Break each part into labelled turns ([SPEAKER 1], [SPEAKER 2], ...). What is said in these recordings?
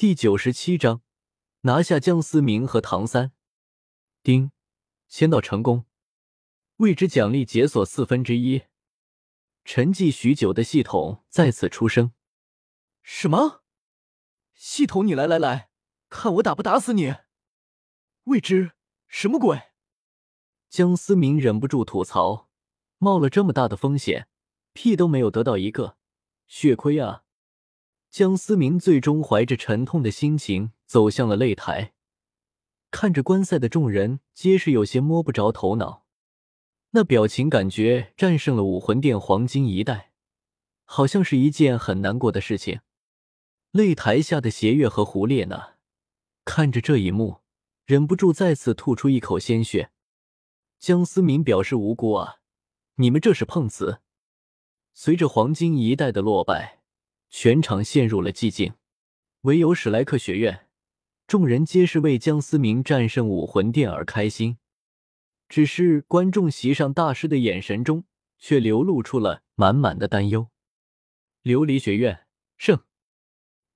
[SPEAKER 1] 第九十七章，拿下江思明和唐三。丁，签到成功，未知奖励解锁四分之一。沉寂许久的系统再次出声：“
[SPEAKER 2] 什么？系统，你来来来，看我打不打死你！未知什么鬼？”
[SPEAKER 1] 江思明忍不住吐槽：“冒了这么大的风险，屁都没有得到一个，血亏啊！”江思明最终怀着沉痛的心情走向了擂台，看着观赛的众人，皆是有些摸不着头脑。那表情感觉战胜了武魂殿黄金一代，好像是一件很难过的事情。擂台下的邪月和胡烈呢，看着这一幕，忍不住再次吐出一口鲜血。江思明表示无辜啊，你们这是碰瓷！随着黄金一代的落败。全场陷入了寂静，唯有史莱克学院，众人皆是为江思明战胜武魂殿而开心。只是观众席上大师的眼神中，却流露出了满满的担忧。琉璃学院胜，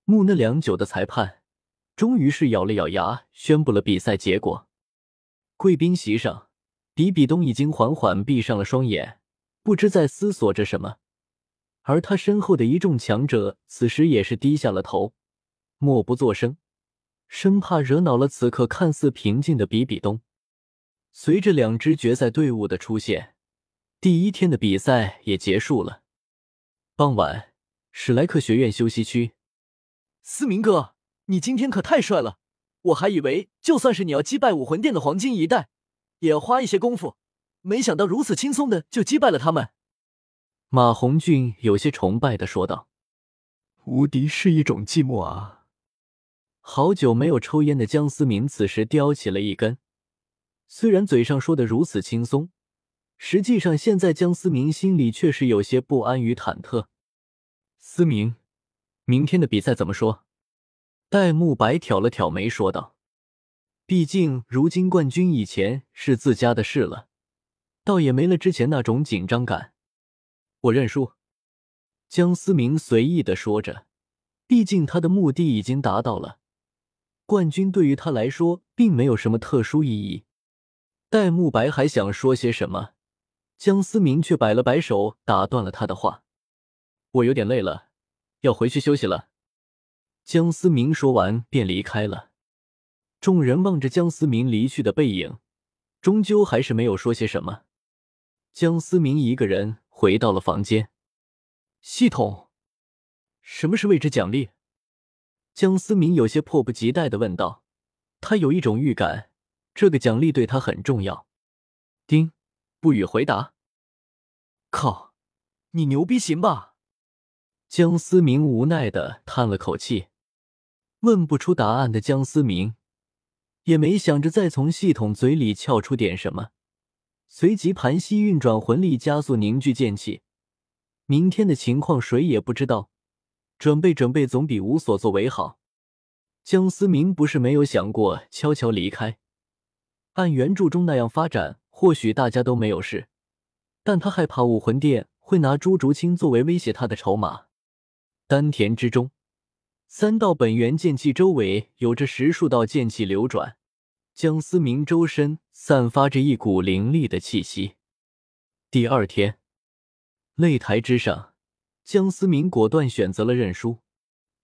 [SPEAKER 1] 木讷良久的裁判，终于是咬了咬牙，宣布了比赛结果。贵宾席上，比比东已经缓缓闭上了双眼，不知在思索着什么。而他身后的一众强者此时也是低下了头，默不作声，生怕惹恼了此刻看似平静的比比东。随着两支决赛队伍的出现，第一天的比赛也结束了。傍晚，史莱克学院休息区，
[SPEAKER 2] 思明哥，你今天可太帅了！我还以为就算是你要击败武魂殿的黄金一代，也要花一些功夫，没想到如此轻松的就击败了他们。
[SPEAKER 1] 马红俊有些崇拜的说道：“
[SPEAKER 2] 无敌是一种寂寞啊！”
[SPEAKER 1] 好久没有抽烟的江思明此时叼起了一根，虽然嘴上说的如此轻松，实际上现在江思明心里却是有些不安与忐忑。思明，明天的比赛怎么说？戴沐白挑了挑眉说道：“毕竟如今冠军以前是自家的事了，倒也没了之前那种紧张感。”我认输，江思明随意的说着。毕竟他的目的已经达到了，冠军对于他来说并没有什么特殊意义。戴沐白还想说些什么，江思明却摆了摆手，打断了他的话：“我有点累了，要回去休息了。”江思明说完便离开了。众人望着江思明离去的背影，终究还是没有说些什么。江思明一个人。回到了房间，系统，什么是未知奖励？江思明有些迫不及待的问道。他有一种预感，这个奖励对他很重要。丁，不予回答。
[SPEAKER 2] 靠，你牛逼行吧？
[SPEAKER 1] 江思明无奈的叹了口气。问不出答案的江思明，也没想着再从系统嘴里撬出点什么。随即盘膝运转魂力，加速凝聚剑气。明天的情况谁也不知道，准备准备总比无所作为好。江思明不是没有想过悄悄离开，按原著中那样发展，或许大家都没有事。但他害怕武魂殿会拿朱竹清作为威胁他的筹码。丹田之中，三道本源剑气周围有着十数道剑气流转。江思明周身散发着一股凌厉的气息。第二天，擂台之上，江思明果断选择了认输。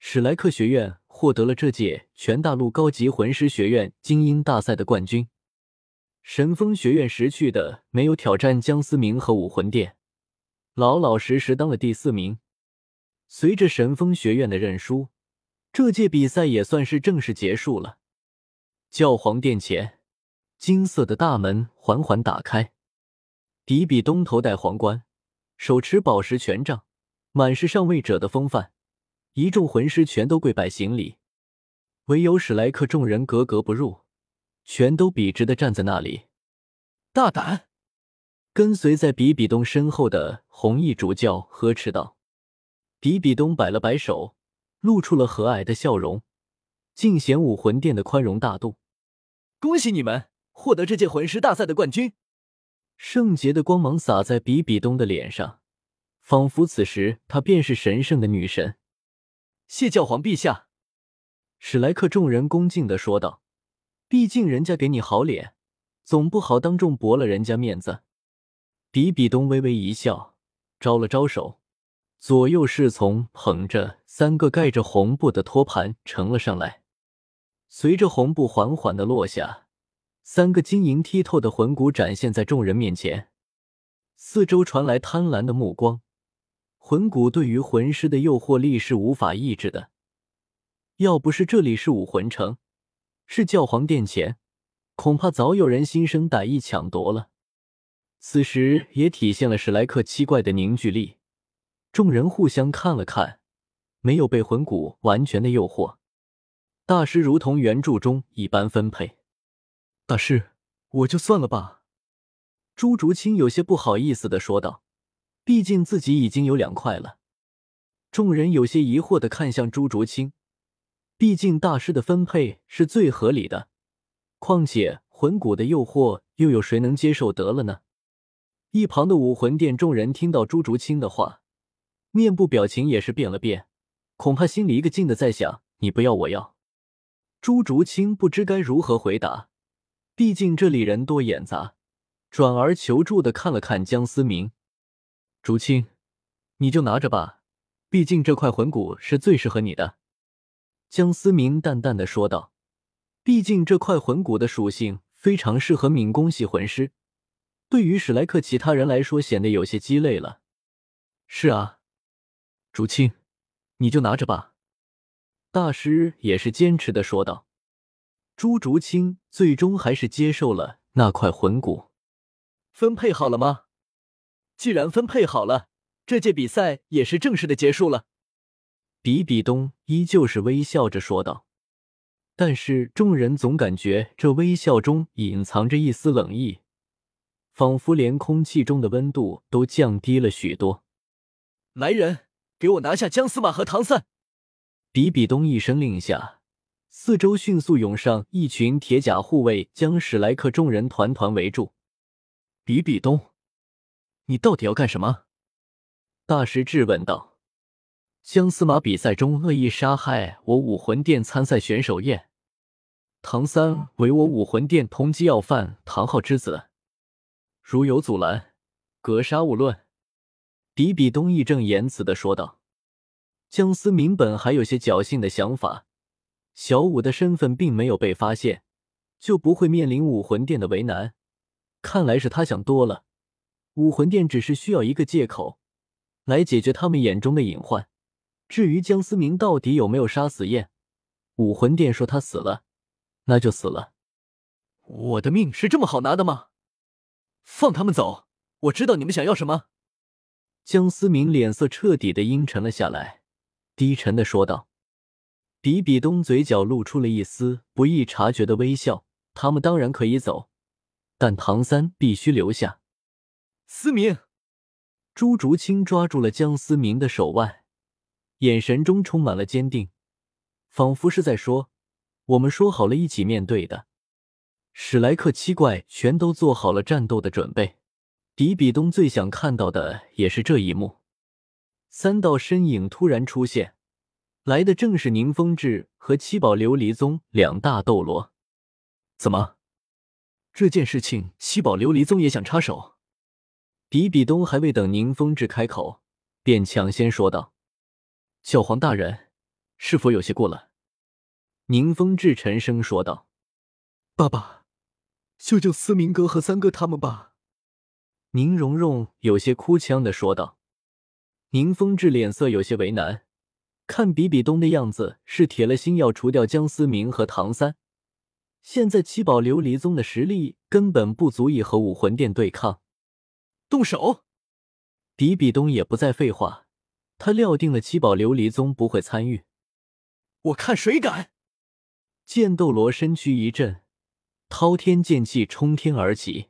[SPEAKER 1] 史莱克学院获得了这届全大陆高级魂师学院精英大赛的冠军。神风学院识趣的没有挑战江思明和武魂殿，老老实实当了第四名。随着神风学院的认输，这届比赛也算是正式结束了。教皇殿前，金色的大门缓缓打开。比比东头戴皇冠，手持宝石权杖，满是上位者的风范。一众魂师全都跪拜行礼，唯有史莱克众人格格不入，全都笔直的站在那里。
[SPEAKER 2] 大胆！
[SPEAKER 1] 跟随在比比东身后的红衣主教呵斥道。比比东摆了摆手，露出了和蔼的笑容。尽显武魂殿的宽容大度。
[SPEAKER 2] 恭喜你们获得这届魂师大赛的冠军！
[SPEAKER 1] 圣洁的光芒洒在比比东的脸上，仿佛此时她便是神圣的女神。
[SPEAKER 2] 谢教皇陛下！
[SPEAKER 1] 史莱克众人恭敬的说道：“毕竟人家给你好脸，总不好当众驳了人家面子。”比比东微微一笑，招了招手，左右侍从捧着三个盖着红布的托盘呈了上来。随着红布缓缓的落下，三个晶莹剔透的魂骨展现在众人面前。四周传来贪婪的目光，魂骨对于魂师的诱惑力是无法抑制的。要不是这里是武魂城，是教皇殿前，恐怕早有人心生歹意抢夺了。此时也体现了史莱克七怪的凝聚力。众人互相看了看，没有被魂骨完全的诱惑。大师如同原著中一般分配。
[SPEAKER 2] 大师，我就算了吧。
[SPEAKER 1] 朱竹清有些不好意思的说道，毕竟自己已经有两块了。众人有些疑惑的看向朱竹清，毕竟大师的分配是最合理的。况且魂骨的诱惑，又有谁能接受得了呢？一旁的武魂殿众人听到朱竹清的话，面部表情也是变了变，恐怕心里一个劲的在想：你不要，我要。朱竹清不知该如何回答，毕竟这里人多眼杂，转而求助的看了看江思明：“竹清，你就拿着吧，毕竟这块魂骨是最适合你的。”江思明淡淡的说道：“毕竟这块魂骨的属性非常适合敏攻系魂师。”对于史莱克其他人来说，显得有些鸡肋了。是啊，竹清，你就拿着吧。大师也是坚持的说道。朱竹清最终还是接受了那块魂骨。
[SPEAKER 2] 分配好了吗？既然分配好了，这届比赛也是正式的结束了。
[SPEAKER 1] 比比东依旧是微笑着说道，但是众人总感觉这微笑中隐藏着一丝冷意。仿佛连空气中的温度都降低了许多。
[SPEAKER 2] 来人，给我拿下姜司马和唐三！
[SPEAKER 1] 比比东一声令下，四周迅速涌上一群铁甲护卫，将史莱克众人团团围住。
[SPEAKER 2] 比比东，你到底要干什么？
[SPEAKER 1] 大师质问道。姜司马比赛中恶意杀害我武魂殿参赛选手燕，唐三为我武魂殿通缉要犯唐昊之子。如有阻拦，格杀勿论。”比比东义正言辞的说道。江思明本还有些侥幸的想法，小五的身份并没有被发现，就不会面临武魂殿的为难。看来是他想多了，武魂殿只是需要一个借口来解决他们眼中的隐患。至于江思明到底有没有杀死燕，武魂殿说他死了，那就死了。
[SPEAKER 2] 我的命是这么好拿的吗？放他们走！我知道你们想要什么。
[SPEAKER 1] 江思明脸色彻底的阴沉了下来，低沉的说道。比比东嘴角露出了一丝不易察觉的微笑。他们当然可以走，但唐三必须留下。
[SPEAKER 2] 思明，
[SPEAKER 1] 朱竹清抓住了江思明的手腕，眼神中充满了坚定，仿佛是在说：“我们说好了一起面对的。”史莱克七怪全都做好了战斗的准备，比比东最想看到的也是这一幕。三道身影突然出现，来的正是宁风致和七宝琉璃宗两大斗罗。
[SPEAKER 2] 怎么，这件事情七宝琉璃宗也想插手？
[SPEAKER 1] 比比东还未等宁风致开口，便抢先说道：“
[SPEAKER 2] 小黄大人，是否有些过了？”
[SPEAKER 1] 宁风致沉声说道：“
[SPEAKER 2] 爸爸。”救救思明哥和三哥他们吧！
[SPEAKER 1] 宁荣荣有些哭腔的说道。宁风致脸色有些为难，看比比东的样子是铁了心要除掉江思明和唐三。现在七宝琉璃宗的实力根本不足以和武魂殿对抗，
[SPEAKER 2] 动手！
[SPEAKER 1] 比比东也不再废话，他料定了七宝琉璃宗不会参与。
[SPEAKER 2] 我看谁敢！
[SPEAKER 1] 剑斗罗身躯一震。滔天剑气冲天而起。